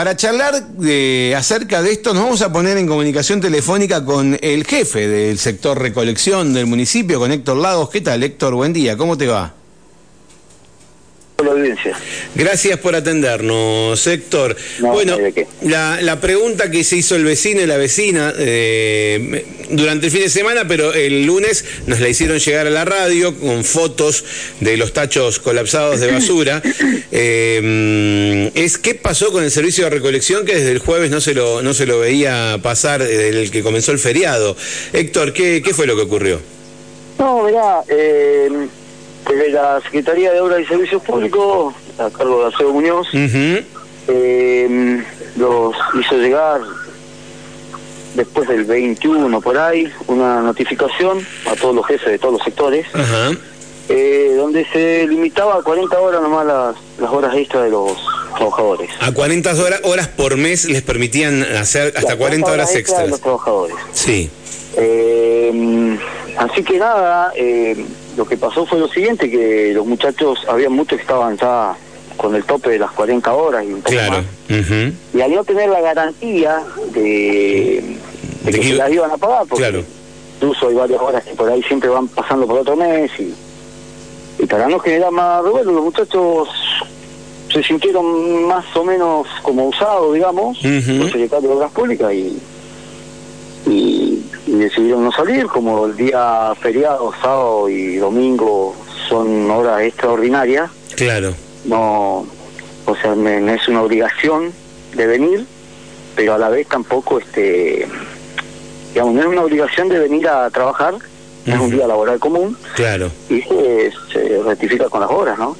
para charlar de, acerca de esto, nos vamos a poner en comunicación telefónica con el jefe del sector recolección del municipio, con Héctor Lagos. ¿Qué tal, Héctor? Buen día, ¿cómo te va? Audiencia. Gracias por atendernos, Héctor. bueno, la, la, pregunta que se hizo el vecino y la vecina eh, durante el fin de semana, pero el lunes nos la hicieron llegar a la radio con fotos de los tachos colapsados de basura, eh, es qué pasó con el servicio de recolección que desde el jueves no se lo, no se lo veía pasar desde el que comenzó el feriado. Héctor, ¿qué, qué fue lo que ocurrió? No, mirá, eh desde la Secretaría de Obras y Servicios Públicos, a cargo de Alfredo Muñoz, eh, los hizo llegar después del 21 por ahí una notificación a todos los jefes de todos los sectores, eh, donde se limitaba a 40 horas nomás las, las horas extras de los trabajadores. A 40 horas, horas por mes les permitían hacer hasta 40, horas extras. De los trabajadores. Sí. Eh, así que nada, eh, lo que pasó fue lo siguiente, que los muchachos, había muchos que estaban ya con el tope de las 40 horas y un poco claro. Y al no tener la garantía de, que, se las iban a pagar, porque claro. incluso hay varias horas que por ahí siempre van pasando por otro mes y, y para no generar más revuelo, los muchachos se sintieron más o menos como usados, digamos, por el secretario de Obras Públicas y, y decidieron no salir, como el día feriado, sábado y domingo son horas extraordinarias. Claro. No, o sea, no es una obligación de venir, pero a la vez tampoco, este, digamos, no es una obligación de venir a trabajar, es un día laboral común. Claro. Y se, se rectifica con las horas, ¿no?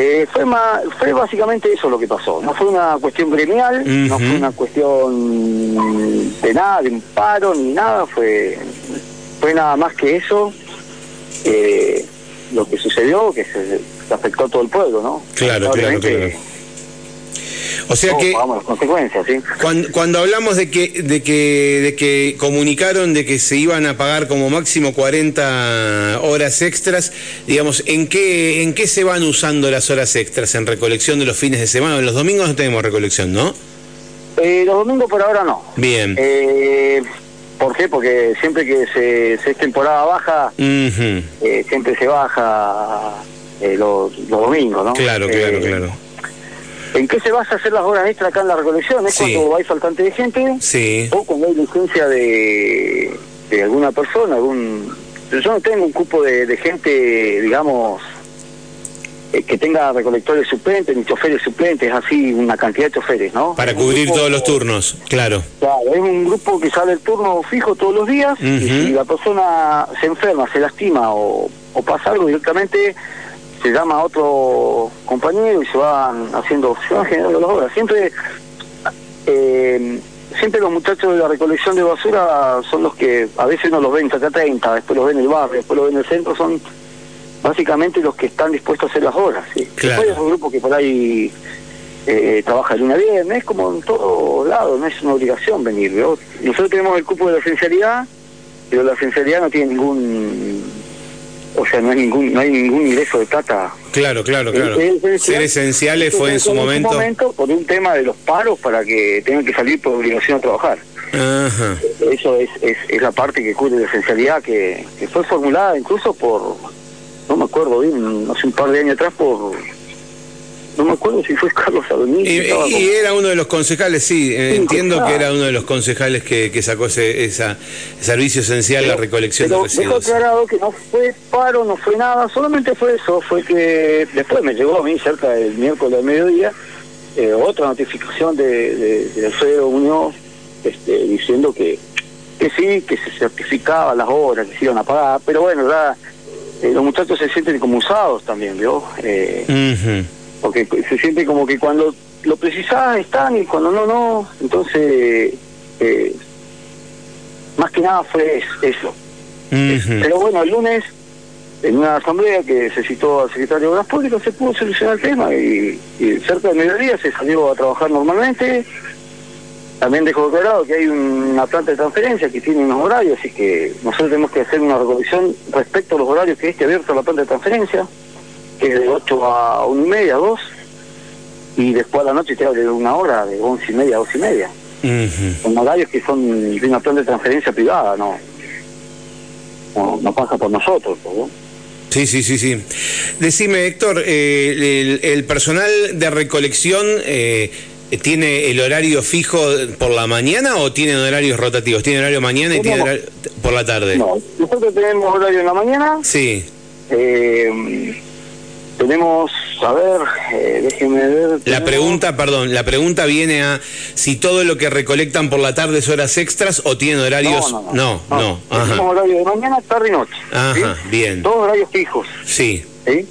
Eh, fue, más, fue básicamente eso lo que pasó. No fue una cuestión gremial, no fue una cuestión de nada, de un paro ni nada, fue, fue nada más que eso. Eh, lo que sucedió, que se, afectó a todo el pueblo, ¿no? Claro, claro, claro. O sea que las consecuencias, ¿sí? Cuando, cuando, hablamos de que de que de que comunicaron de que se iban a pagar como máximo 40 horas extras, digamos, ¿en qué en qué se van usando las horas extras en recolección de los fines de semana? Los domingos no tenemos recolección, ¿no? Eh, los domingos por ahora no. Bien. Eh, ¿Por qué? Porque siempre que se, se es temporada baja, eh, siempre se baja eh, los, los domingos, ¿no? Claro, claro, claro. ¿En qué se basa hacer las horas extras acá en la recolección? ¿Es cuando hay faltante de gente? Sí. ¿O cuando hay licencia de, de alguna persona? algún Yo no tengo un cupo de, gente, digamos, eh, que tenga recolectores suplentes, ni choferes suplentes, así una cantidad de choferes, ¿no? Para cubrir todos los turnos, claro. Claro, es un grupo que sale el turno fijo todos los días y si la persona se enferma, se lastima o, o pasa algo directamente se llama a otro compañero y se van haciendo, se van generando las obras. Siempre, eh, siempre los muchachos de la recolección de basura son los que a veces no los ven acá 30, después los ven en el barrio, después los ven en el centro, son básicamente los que están dispuestos a hacer las obras. ¿sí? Claro. Después hay un grupo que por ahí eh, trabaja el una viernes, es como en todos lados, no es una obligación venir. Nosotros tenemos el cupo de la esencialidad, pero la esencialidad no tiene ningún o sea, no hay ningún no hay ningún ingreso de plata. Claro, claro, claro. Ser esenciales fue en su momento... momento por un tema de los paros para que tengan que salir por obligación a trabajar. Ajá. Eso es, es, es, la parte que cubre la esencialidad que, que fue formulada incluso por, no me acuerdo bien, hace un par de años atrás por no me acuerdo si fue Carlos Adonis. Y, era uno de los concejales, sí, entiendo que era uno de los concejales que, que sacó ese esa, servicio esencial, la recolección pero de residuos. Dejo aclarado que no fue paro, no fue nada, solamente fue eso, fue que después me llegó a mí cerca del miércoles al mediodía eh, otra notificación de, de, de Alfredo Muñoz este, diciendo que, que sí, que se certificaba las horas, que se iban a pagar, pero bueno, ya eh, los muchachos se sienten como usados también, ¿vio? Eh, porque se siente como que cuando lo precisás están y cuando no, no. Entonces, eh, más que nada fue eso. Pero bueno, el lunes, en una asamblea que se citó al secretario de Obras Públicas, se pudo solucionar el tema y, cerca del mediodía se salió a trabajar normalmente. También dejó declarado que hay una planta de transferencia que tiene unos horarios, así que nosotros tenemos que hacer una recolección respecto a los horarios que esté abierto la planta de transferencia que es de 8 a 1 y media, 2. y después a la noche te hablo de una hora, de once y media a dos y media. Son horarios que son de una plan de transferencia privada, no, no, pasa por nosotros. ¿no? Sí, sí, sí, sí. Decime, Héctor, eh, el, personal de recolección eh, tiene el horario fijo por la mañana o tienen horarios rotativos? ¿Tiene horario mañana y tiene horario por la tarde? No, nosotros tenemos horario en la mañana. Sí. Eh, tenemos, a ver, eh, déjeme ver. La pregunta, perdón, la pregunta viene a si todo lo que recolectan por la tarde es horas extras o tienen horarios. No, no, no. no, Tenemos horario de mañana, tarde y noche. Ajá, bien. Todos horarios fijos. Sí. ¿sí?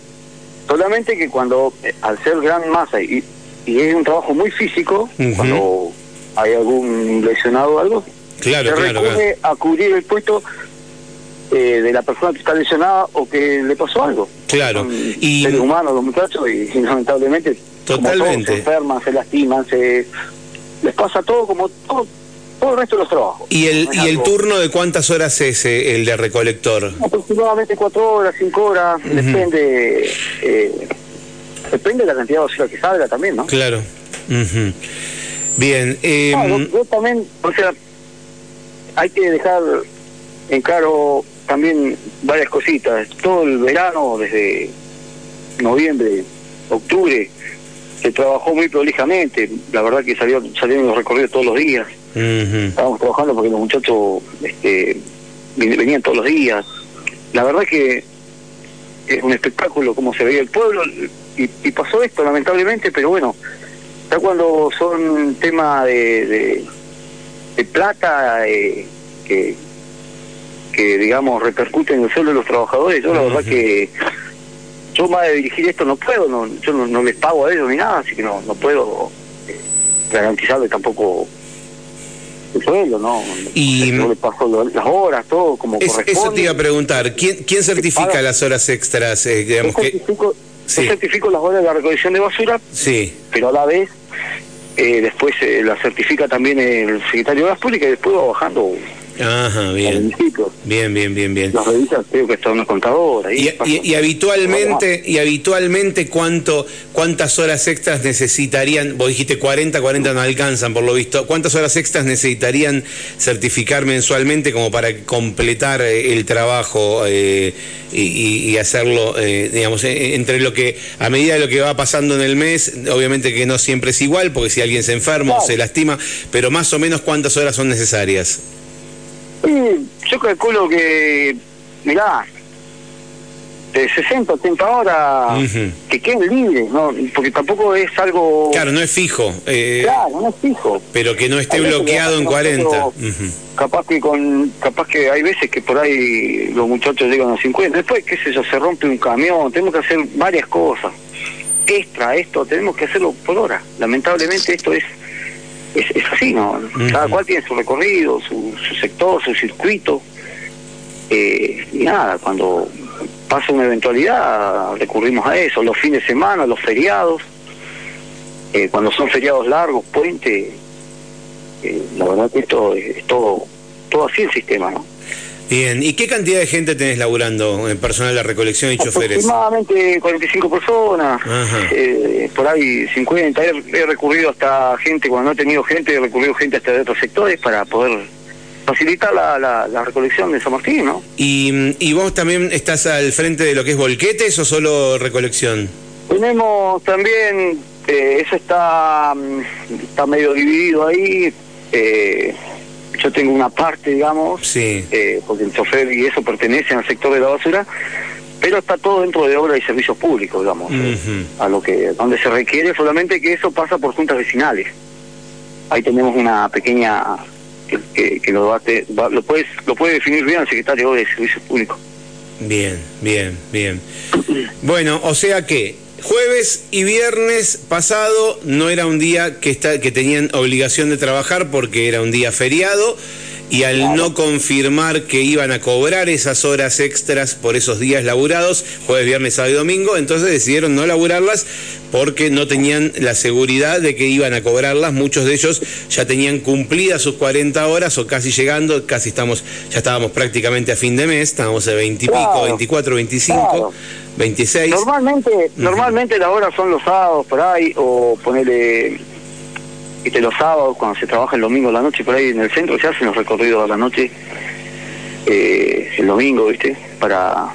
Solamente que cuando, eh, al ser gran masa y, y es un trabajo muy físico, cuando hay algún lesionado o algo, claro, se claro, recurre a cubrir el puesto eh, de la persona que está lesionada o que le pasó algo. Claro. y seres humanos los muchachos y, lamentablemente totalmente se enferman, se lastiman, se les pasa todo como todo todo el resto de los trabajos. ¿Y el, y el turno de cuántas horas es eh, el de recolector? Aproximadamente cuatro horas, cinco horas, depende eh, depende de la cantidad de basura que salga también, ¿no? Claro. Bien. Eh, yo, también, o sea, hay que dejar en claro también varias cositas. Todo el verano, desde noviembre, octubre, se trabajó muy prolijamente. La verdad que salió, salieron los recorridos todos los días. Estábamos trabajando porque los muchachos este, venían todos los días. La verdad que es un espectáculo como se veía el pueblo y, pasó esto lamentablemente, pero bueno, ya cuando son temas de, de, plata eh, que que, digamos, repercute en el suelo de los trabajadores. Yo la verdad que yo más de dirigir esto no puedo, no, yo no, les pago a ellos ni nada, así que no, no puedo eh, garantizarle tampoco el sueldo, ¿no? Y no le paso las horas, todo como corresponde. Eso te iba a preguntar, ¿quién, quién certifica las horas extras? Eh, digamos yo, certifico, certifico las horas de la recolección de basura, sí. pero a la vez eh, después eh, la certifica también el secretario de las Públicas y después va bajando Ajá, bien. Bien, bien, bien, bien. Las revistas creo que está una contadora. y, y, habitualmente, y habitualmente cuánto, cuántas horas extras necesitarían, vos dijiste 40, 40 no alcanzan por lo visto, ¿cuántas horas extras necesitarían certificar mensualmente como para completar eh, el trabajo eh, y, hacerlo, eh, digamos, entre lo que, a medida de lo que va pasando en el mes, obviamente que no siempre es igual, porque si alguien se enferma o se lastima, pero más o menos cuántas horas son necesarias? Sí, yo calculo que, mirá, de 60, 80 horas que queden libres, ¿no? porque tampoco es algo... Claro, no es fijo. Eh, claro, no es fijo. Pero que no esté bloqueado en 40. Capaz que con capaz que hay veces que por ahí los muchachos llegan a 50. Después, qué sé yo, se rompe un camión, tenemos que hacer varias cosas. Extra, esto, tenemos que hacerlo por hora. Lamentablemente esto es es, así, ¿no? Cada cual tiene su recorrido, su, sector, su circuito. Eh, y nada, cuando pasa una eventualidad recurrimos a eso, los fines de semana, los feriados, eh, cuando son feriados largos, puente, eh, la verdad que esto es, todo, todo así el sistema, ¿no? Bien, ¿y qué cantidad de gente tenés laburando en personal de recolección y choferes? Aproximadamente 45 personas, eh, por ahí 50. He, recurrido hasta gente, cuando no he tenido gente, he recurrido gente hasta de otros sectores para poder facilitar la, la, recolección de San Martín, ¿no? ¿Y, ¿Y vos también estás al frente de lo que es volquetes o solo recolección? Tenemos también, eh, eso está, mm, está medio dividido ahí. Eh, yo tengo una parte, digamos, eh, porque el chofer y eso pertenecen al sector de la basura, pero está todo dentro de obra y servicios públicos, digamos, a lo que donde se requiere solamente que eso pasa por juntas vecinales. Ahí tenemos una pequeña que, que, lo, lo, puedes, lo puede definir bien el secretario de obra y servicios públicos. Bien, bien, bien. bueno, o sea que Jueves y viernes pasado no era un día que, está, que tenían obligación de trabajar porque era un día feriado y al no confirmar que iban a cobrar esas horas extras por esos días laburados, jueves, viernes, sábado y domingo, entonces decidieron no laburarlas porque no tenían la seguridad de que iban a cobrarlas. Muchos de ellos ya tenían cumplidas sus 40 horas o casi llegando, casi estamos, ya estábamos prácticamente a fin de mes, estábamos de 20 y pico, 24, 25. 26. Normalmente, normalmente las horas son los sábados por ahí, o ponerle este, los sábados cuando se trabaja el domingo a la noche por ahí en el centro, se hacen los recorridos a la noche eh, el domingo, ¿viste? Para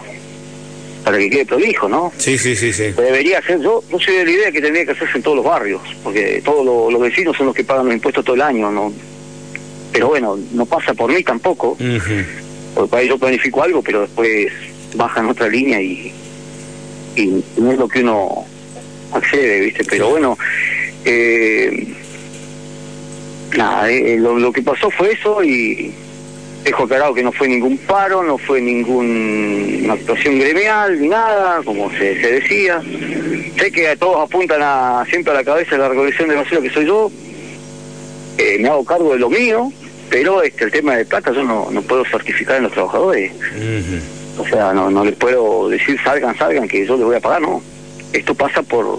para que quede prolijo, ¿no? Sí, sí, sí, sí. Debería ser, yo, yo soy de la idea que tendría que hacerse en todos los barrios, porque todos los vecinos son los que pagan los impuestos todo el año, ¿no? Pero bueno, no pasa por mí tampoco, porque ahí yo planifico algo, pero después baja en otra línea y, y no es lo que uno accede, ¿viste? Pero bueno, eh, nada, eh, lo, lo que pasó fue eso y dejo aclarado que no fue ningún paro, no fue ninguna actuación gremial, ni nada, como se, decía. Sé que todos apuntan a, siempre a la cabeza de la recolección de basura que soy yo. Eh, me hago cargo de lo mío, pero este el tema de plata yo no, no puedo certificar en los trabajadores. O sea, no, no les puedo decir salgan, salgan, que yo les voy a pagar, no. Esto pasa por,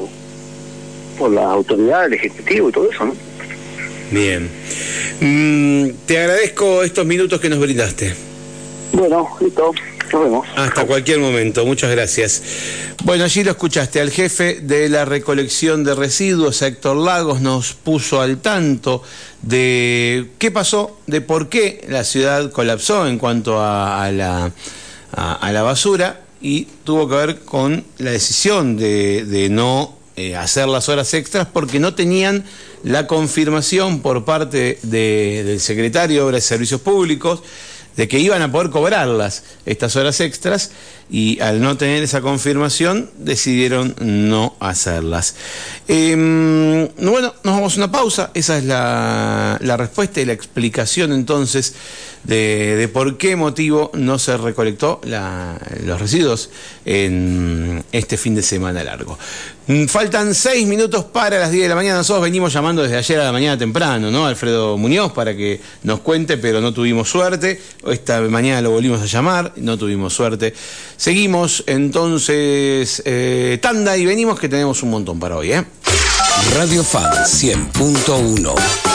por la autoridad, el ejecutivo y todo eso, ¿no? Bien. Mm, te agradezco estos minutos que nos brindaste. Bueno, listo. Nos vemos. Hasta cualquier momento, muchas gracias. Bueno, allí lo escuchaste, al jefe de la recolección de residuos, Héctor Lagos, nos puso al tanto de qué pasó, de por qué la ciudad colapsó en cuanto a, la, a, la basura y tuvo que ver con la decisión de, no eh, hacer las horas extras porque no tenían la confirmación por parte del secretario de Obras y Servicios Públicos de que iban a poder cobrarlas estas horas extras y al no tener esa confirmación decidieron no hacerlas. Em, bueno, nos vamos a una pausa, esa es la, respuesta y la explicación entonces de, por qué motivo no se recolectó los residuos en este fin de semana largo. Mm, faltan seis minutos para las 10 de la mañana. Nosotros venimos llamando desde ayer a la mañana temprano, ¿no? Alfredo Muñoz para que nos cuente, pero no tuvimos suerte. Esta mañana lo volvimos a llamar, no tuvimos suerte. Seguimos entonces eh, tanda y venimos que tenemos un montón para hoy, ¿eh? Radio Fan 100.1